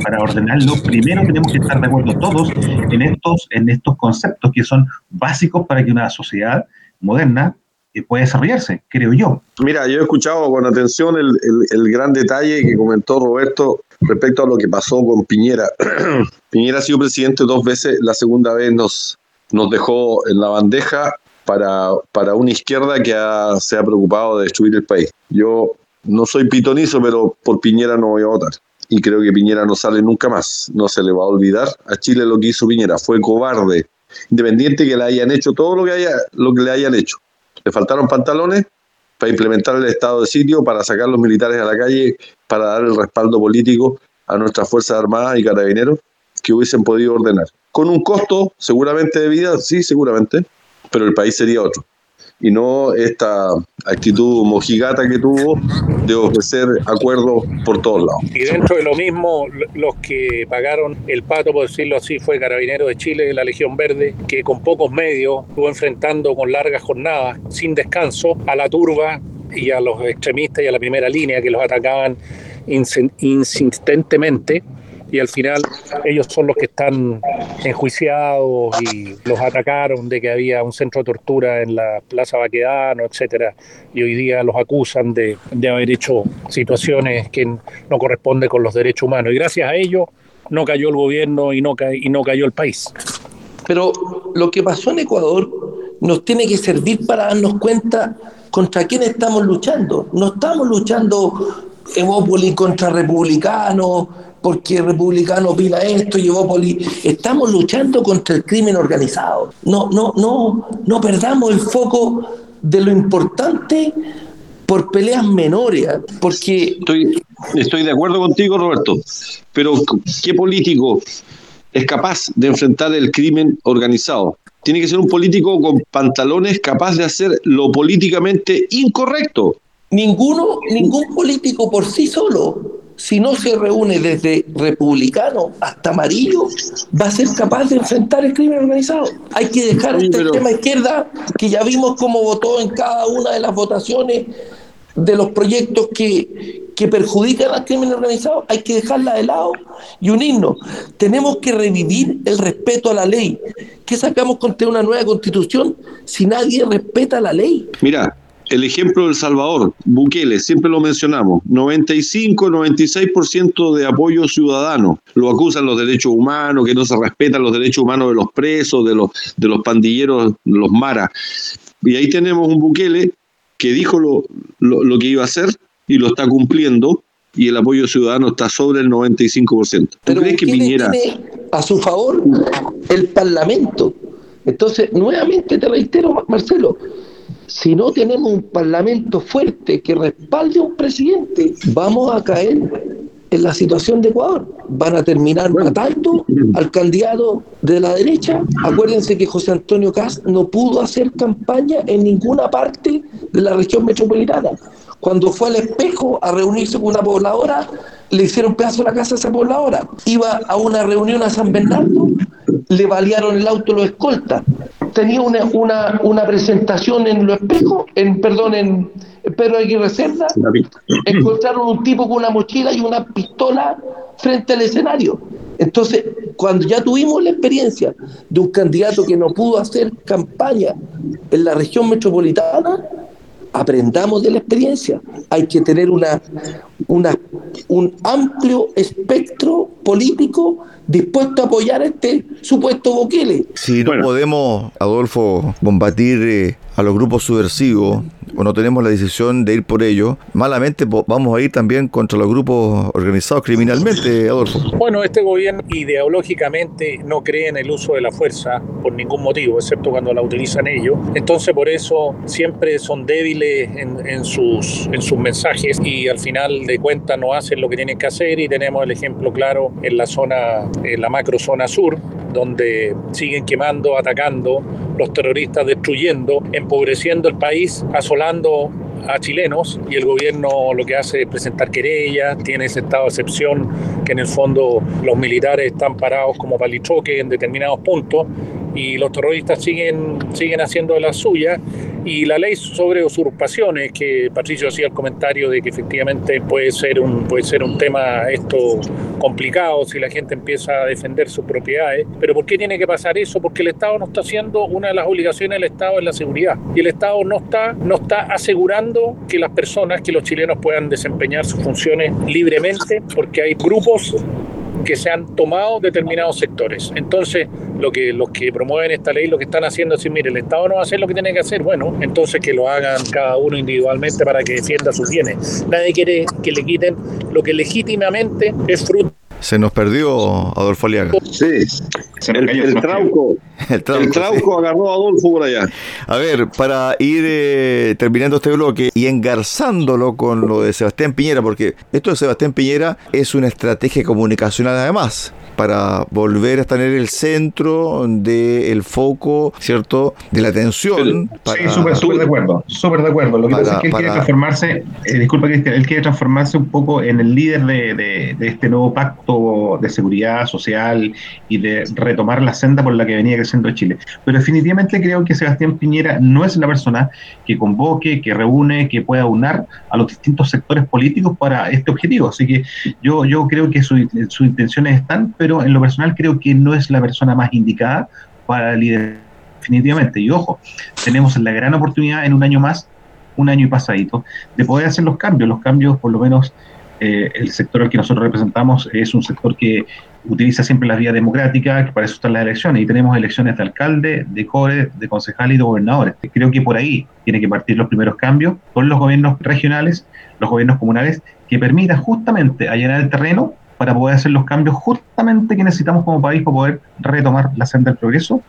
para ordenarlo primero tenemos que estar de acuerdo todos en estos, en estos conceptos que son básicos para que una sociedad moderna eh, pueda desarrollarse, creo yo. Mira, yo he escuchado con atención el, el gran detalle que comentó Roberto respecto a lo que pasó con Piñera. Piñera ha sido presidente dos veces, la segunda vez nos, nos dejó en la bandeja para, para una izquierda que se ha preocupado de destruir el país. Yo no soy pitonizo, pero por Piñera no voy a votar. Y creo que Piñera no sale nunca más. No se le va a olvidar a Chile lo que hizo Piñera. Fue cobarde, independiente que le hayan hecho todo lo que, haya, lo que le hayan hecho. Le faltaron pantalones, para implementar el estado de sitio, para sacar los militares a la calle, para dar el respaldo político a nuestras Fuerzas Armadas y Carabineros que hubiesen podido ordenar. Con un costo seguramente de vida, sí, seguramente, pero el país sería otro. Y no esta actitud mojigata que tuvo de ofrecer acuerdos por todos lados. Y dentro de lo mismo, los que pagaron el pato, por decirlo así, fue Carabinero de Chile, de la Legión Verde, que con pocos medios estuvo enfrentando con largas jornadas, sin descanso, a la turba y a los extremistas y a la primera línea que los atacaban insistentemente y al final ellos son los que están enjuiciados y los atacaron de que había un centro de tortura en la Plaza Baquedano, etcétera, y hoy día los acusan de, de haber hecho situaciones que no corresponden con los derechos humanos. Y gracias a ellos no cayó el gobierno y no, y no cayó el país. Pero lo que pasó en Ecuador nos tiene que servir para darnos cuenta contra quién estamos luchando. No estamos luchando Evópoli contra republicanos, porque republicano pila esto y Evópoli. Estamos luchando contra el crimen organizado. No, no, no, no perdamos el foco de lo importante por peleas menores, porque... Estoy, estoy de acuerdo contigo, Roberto, pero ¿qué político es capaz de enfrentar el crimen organizado? Tiene que ser un político con pantalones capaz de hacer lo políticamente incorrecto. Ninguno, ningún político por sí solo, si no se reúne desde republicano hasta amarillo, va a ser capaz de enfrentar el crimen organizado. Hay que dejar esta extrema izquierda, que ya vimos cómo votó en cada una de las votaciones de los proyectos que, que perjudican al crimen organizado, hay que dejarla de lado y unirnos. Tenemos que revivir el respeto a la ley. ¿Qué sacamos contra una nueva constitución si nadie respeta la ley? Mira, el ejemplo del Salvador, Bukele, siempre lo mencionamos, 95, 96% de apoyo ciudadano. Lo acusan los derechos humanos, que no se respetan los derechos humanos de los presos, de los, de los pandilleros, los maras. Y ahí tenemos un Bukele que dijo lo, lo, que iba a hacer y lo está cumpliendo y el apoyo ciudadano está sobre el 95%. ¿Tú crees que Piñera... Tiene a su favor el Parlamento. Entonces, nuevamente te reitero, Marcelo, si no tenemos un Parlamento fuerte que respalde a un presidente, vamos a caer en la situación de Ecuador. Van a terminar matando al candidato de la derecha. Acuérdense que José Antonio Cast no pudo hacer campaña en ninguna parte de la región metropolitana. Cuando fue al espejo a reunirse con una pobladora, le hicieron pedazo a la casa a esa pobladora. Iba a una reunión a San Bernardo, le balearon el auto los escoltas. Tenía una, una, una presentación en los espejos, en, perdón, en, Pedro Aguirre Cerda, encontraron un tipo con una mochila y una pistola frente al escenario. Entonces, cuando ya tuvimos la experiencia de un candidato que no pudo hacer campaña en la región metropolitana, aprendamos de la experiencia. Hay que tener una, una, un amplio espectro político dispuesto a apoyar este supuesto Bukele. Si no podemos, Adolfo, combatir eh, a los grupos subversivos o no tenemos la decisión de ir por ello, malamente vamos a ir también contra los grupos organizados criminalmente, Adolfo. Bueno, este gobierno ideológicamente no cree en el uso de la fuerza por ningún motivo, excepto cuando la utilizan ellos. Entonces por eso siempre son débiles en, sus, en sus mensajes y al final de cuentas no hacen lo que tienen que hacer y tenemos el ejemplo claro en la zona, en la macro zona sur, donde siguen quemando, atacando, los terroristas destruyendo, empobreciendo el país, asolando a chilenos y el gobierno lo que hace es presentar querellas, tiene ese estado de excepción que en el fondo los militares están parados como palichoques en determinados puntos y los terroristas siguen, siguen haciendo de las suyas y la ley sobre usurpaciones, que Patricio hacía el comentario de que efectivamente puede ser un, puede ser un tema esto complicado si la gente empieza a defender sus propiedades. Pero ¿por qué tiene que pasar eso? Porque el Estado no está haciendo una de las obligaciones del Estado en la seguridad. Y el Estado no está, no está asegurando que las personas, que los chilenos puedan desempeñar sus funciones libremente, porque hay grupos que se han tomado determinados sectores. Entonces, lo que los que promueven esta ley lo que están haciendo es decir, mire, el Estado no va a hacer lo que tiene que hacer, bueno, entonces que lo hagan cada uno individualmente para que defienda sus bienes. Nadie quiere que le quiten lo que legítimamente es fruto se nos perdió Adolfo Aliaga. Sí, el, trauco. El trauco, agarró a Adolfo por allá. A ver, para ir eh, terminando este bloque y engarzándolo con lo de Sebastián Piñera, porque esto de Sebastián Piñera es una estrategia comunicacional además para volver a tener el centro del foco, ¿cierto? De la atención. sí, súper de acuerdo, súper de acuerdo. Lo que pasa es que él quiere transformarse, eh, disculpa que él quiere transformarse un poco en el líder de, de, este nuevo pacto de seguridad social y de retomar la senda por la que venía creciendo Chile. Pero definitivamente creo que Sebastián Piñera no es la persona que convoque, que reúne, que pueda unar a los distintos sectores políticos para este objetivo. Así que yo, yo creo que sus intenciones están, pero en lo personal creo que no es la persona más indicada para liderar definitivamente. Y ojo, tenemos la gran oportunidad en un año más, un año y pasadito, de poder hacer los cambios, los cambios por lo menos eh, el sector al que nosotros representamos es un sector que utiliza siempre las vías democráticas, que para eso están las elecciones, y tenemos elecciones de alcalde, de core, de concejal y de gobernadores. Creo que por ahí tienen que partir los primeros cambios con los gobiernos regionales, los gobiernos comunales, que permitan justamente allanar el terreno para poder hacer los cambios justamente que necesitamos como país para poder retomar la senda del progreso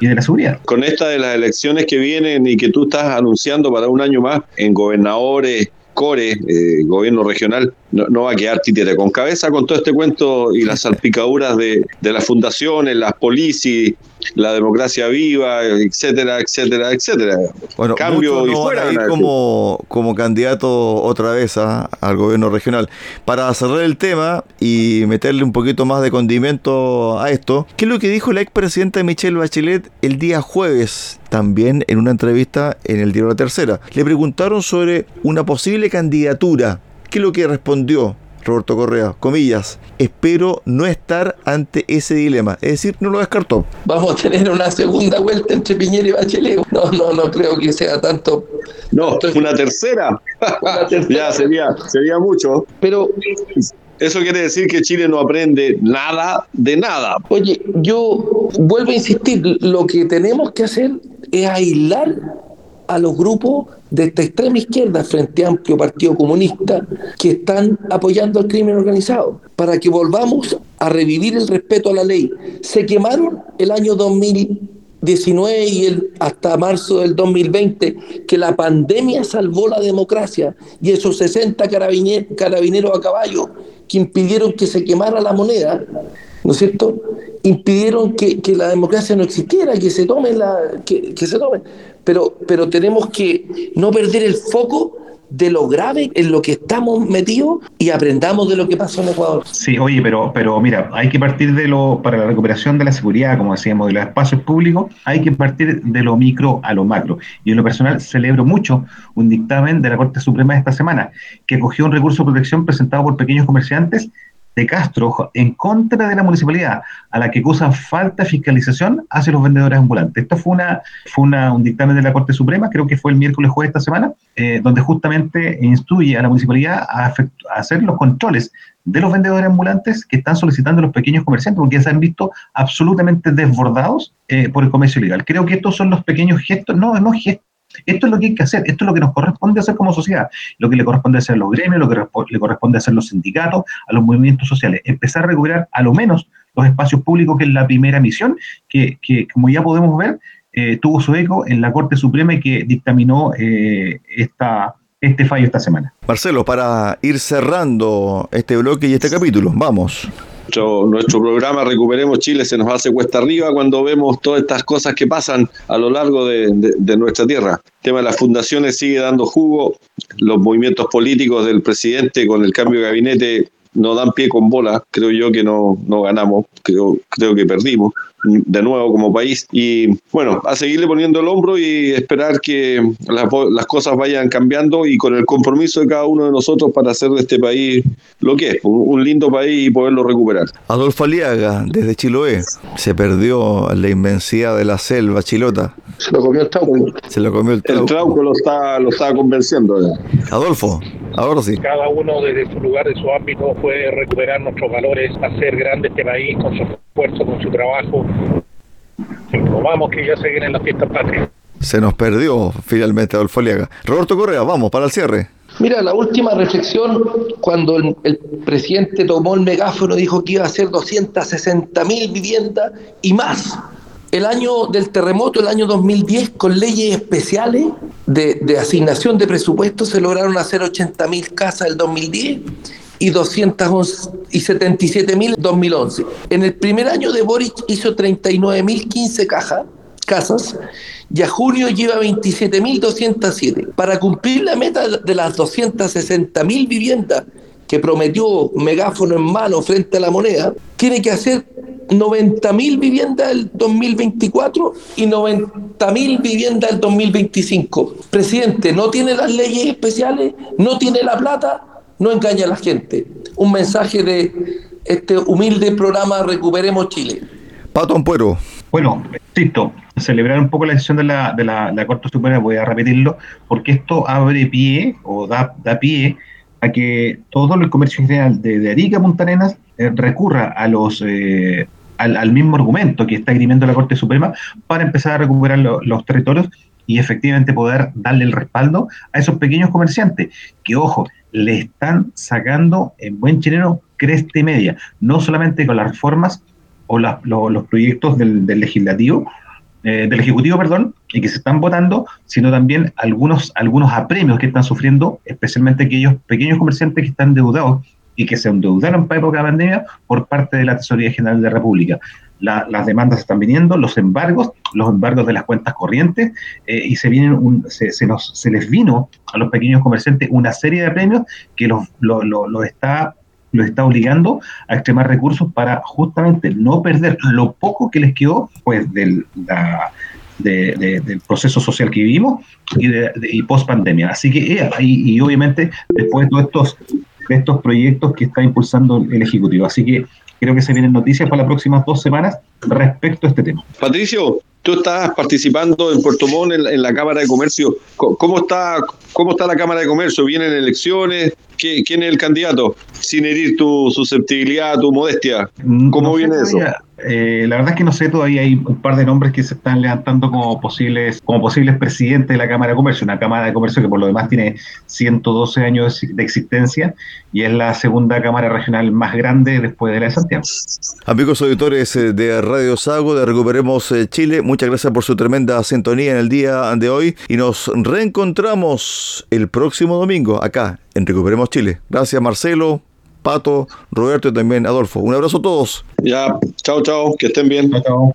y de la seguridad. Con esta de las elecciones que vienen y que tú estás anunciando para un año más en gobernadores, core, eh, gobierno regional, no, va a quedar títere. Con cabeza con todo este cuento y las salpicaduras de, de las fundaciones, las policías, la democracia viva, etcétera, etcétera, etcétera. Bueno, Cambio y fuera. como, como candidato otra vez ¿ah? al gobierno regional. Para cerrar el tema y meterle un poquito más de condimento a esto, ¿qué es lo que dijo la expresidenta Michelle Bachelet el día jueves también en una entrevista en el diario La Tercera? Le preguntaron sobre una posible candidatura. ¿Qué es lo que respondió? Roberto Correa, comillas, espero no estar ante ese dilema. Es decir, no lo descartó. Vamos a tener una segunda vuelta entre Piñera y Bachelet. No, no, no creo que sea tanto. No, una tercera. Una tercera. ya sería, sería mucho. Pero eso quiere decir que Chile no aprende nada de nada. Oye, yo vuelvo a insistir, lo que tenemos que hacer es aislar a los grupos de esta extrema izquierda frente amplio Partido Comunista que están apoyando al crimen organizado, para que volvamos a revivir el respeto a la ley. Se quemaron el año 2019 y el, hasta marzo del 2020, que la pandemia salvó la democracia y esos 60 carabineros a caballo que impidieron que se quemara la moneda, ¿no es cierto? Impidieron que, la democracia no existiera, que se tome la, que, que se tome pero, pero tenemos que no perder el foco de lo grave en lo que estamos metidos y aprendamos de lo que pasó en Ecuador. Sí, oye, pero, pero mira, hay que partir de lo, para la recuperación de la seguridad, como decíamos, de los espacios públicos, hay que partir de lo micro a lo macro. Y en lo personal celebro mucho un dictamen de la Corte Suprema de esta semana, que cogió un recurso de protección presentado por pequeños comerciantes de Castro en contra de la municipalidad, a la que acusan falta de fiscalización hacia los vendedores ambulantes. Esto fue, una, fue una, un dictamen de la Corte Suprema, creo que fue el miércoles jueves esta semana, eh, donde justamente instruye a la municipalidad a, hacer los controles de los vendedores ambulantes que están solicitando los pequeños comerciantes, porque ya se han visto absolutamente desbordados eh, por el comercio ilegal. Creo que estos son los pequeños gestos, no, no gestos, esto es lo que hay que hacer, esto es lo que nos corresponde hacer como sociedad, lo que le corresponde hacer a los gremios, lo que le corresponde hacer a los sindicatos, a los movimientos sociales, empezar a recuperar a lo menos los espacios públicos, que es la primera misión, que, que como ya podemos ver, eh, tuvo su eco en la Corte Suprema y que dictaminó eh, esta, este fallo esta semana. Marcelo, para ir cerrando este bloque y este capítulo, vamos nuestro, programa Recuperemos Chile se nos hace cuesta arriba cuando vemos todas estas cosas que pasan a lo largo de, nuestra tierra. El tema de las fundaciones sigue dando jugo, los movimientos políticos del presidente con el cambio de gabinete no dan pie con bola, creo yo que no, no ganamos, creo, creo que perdimos de nuevo como país. Y bueno, a seguirle poniendo el hombro y esperar que las, cosas vayan cambiando y con el compromiso de cada uno de nosotros para hacer de este país lo que es, un, lindo país y poderlo recuperar. Adolfo Aliaga, desde Chiloé, se perdió la inmensidad de la selva chilota. Se lo comió el trauco. Se lo comió el trauco. El trauco lo está, lo está convenciendo. Adolfo, ahora sí. Cada uno desde su lugar, de su ámbito, puede recuperar nuestros valores, hacer grande este país con su esfuerzo, con su trabajo. Vamos que ya se vienen las fiestas patrias. Se nos perdió finalmente Adolfo Liaga. Roberto Correa, vamos para el cierre. Mira, la última reflexión, cuando el, el, presidente tomó el megáfono, dijo que iba a ser 260 mil viviendas y más. El año del terremoto, el año 2010, con leyes especiales de, de asignación de presupuestos, se lograron hacer 80 mil casas el 2010 y 277 mil 2011. En el primer año de Boric hizo 39 mil 15 cajas, casas y a junio lleva 27.207. Para cumplir la meta de las 260.000 viviendas que prometió megáfono en mano frente a la moneda, tiene que hacer 90.000 viviendas del 2024 y 90.000 viviendas del 2025. Presidente, no tiene las leyes especiales, no tiene la plata, no engaña a la gente. Un mensaje de este humilde programa Recuperemos Chile. Pato Ampuero. Bueno, insisto, celebrar un poco la decisión de la, de la, la Corte Suprema, voy a repetirlo, porque esto abre pie o da, da pie a que todo el comercio general de, Arica a Punta Arenas eh, recurra a los eh, al, mismo argumento que está esgrimiendo la Corte Suprema para empezar a recuperar los territorios y efectivamente poder darle el respaldo a esos pequeños comerciantes que, ojo, le están sacando en buen chileno cresta y media, no solamente con las reformas o los proyectos del, legislativo, eh, del Ejecutivo, perdón, y que se están votando, sino también algunos, algunos apremios que están sufriendo, especialmente aquellos pequeños comerciantes que están deudados y que se endeudaron para época de pandemia por parte de la Tesorería General de la República. las demandas están viniendo, los embargos, los embargos de las cuentas corrientes, eh, y se, vienen un, se, nos, se les vino a los pequeños comerciantes una serie de premios que los, lo, está lo está obligando a extremar recursos para justamente no perder lo poco que les quedó pues del, del proceso social que vivimos y, de, y post pandemia. Así que, eh, y, y, obviamente, después de todos estos de estos proyectos que está impulsando el Ejecutivo. Así que creo que se vienen noticias para las próximas dos semanas respecto a este tema. Patricio, tú estás participando en Puerto Montt en, la Cámara de Comercio. ¿Cómo está, ¿Cómo está la Cámara de Comercio? ¿Vienen elecciones? ¿Quién es el candidato? Sin herir tu susceptibilidad, tu modestia. ¿Cómo viene eso? Eh, la verdad es que no sé, todavía hay un par de nombres que se están levantando como posibles, como posibles presidentes de la Cámara de Comercio, una Cámara de Comercio que por lo demás tiene 112 años de existencia y es la segunda Cámara Regional más grande después de la de Santiago. Amigos auditores eh, de Radio Sago, de Recuperemos eh, Chile, muchas gracias por su tremenda sintonía en el día de hoy y nos reencontramos el próximo domingo acá en Recuperemos Chile. Gracias Marcelo, Pato, Roberto y también Adolfo. Un abrazo a todos. Ya, chao, chao, que estén bien. Chao,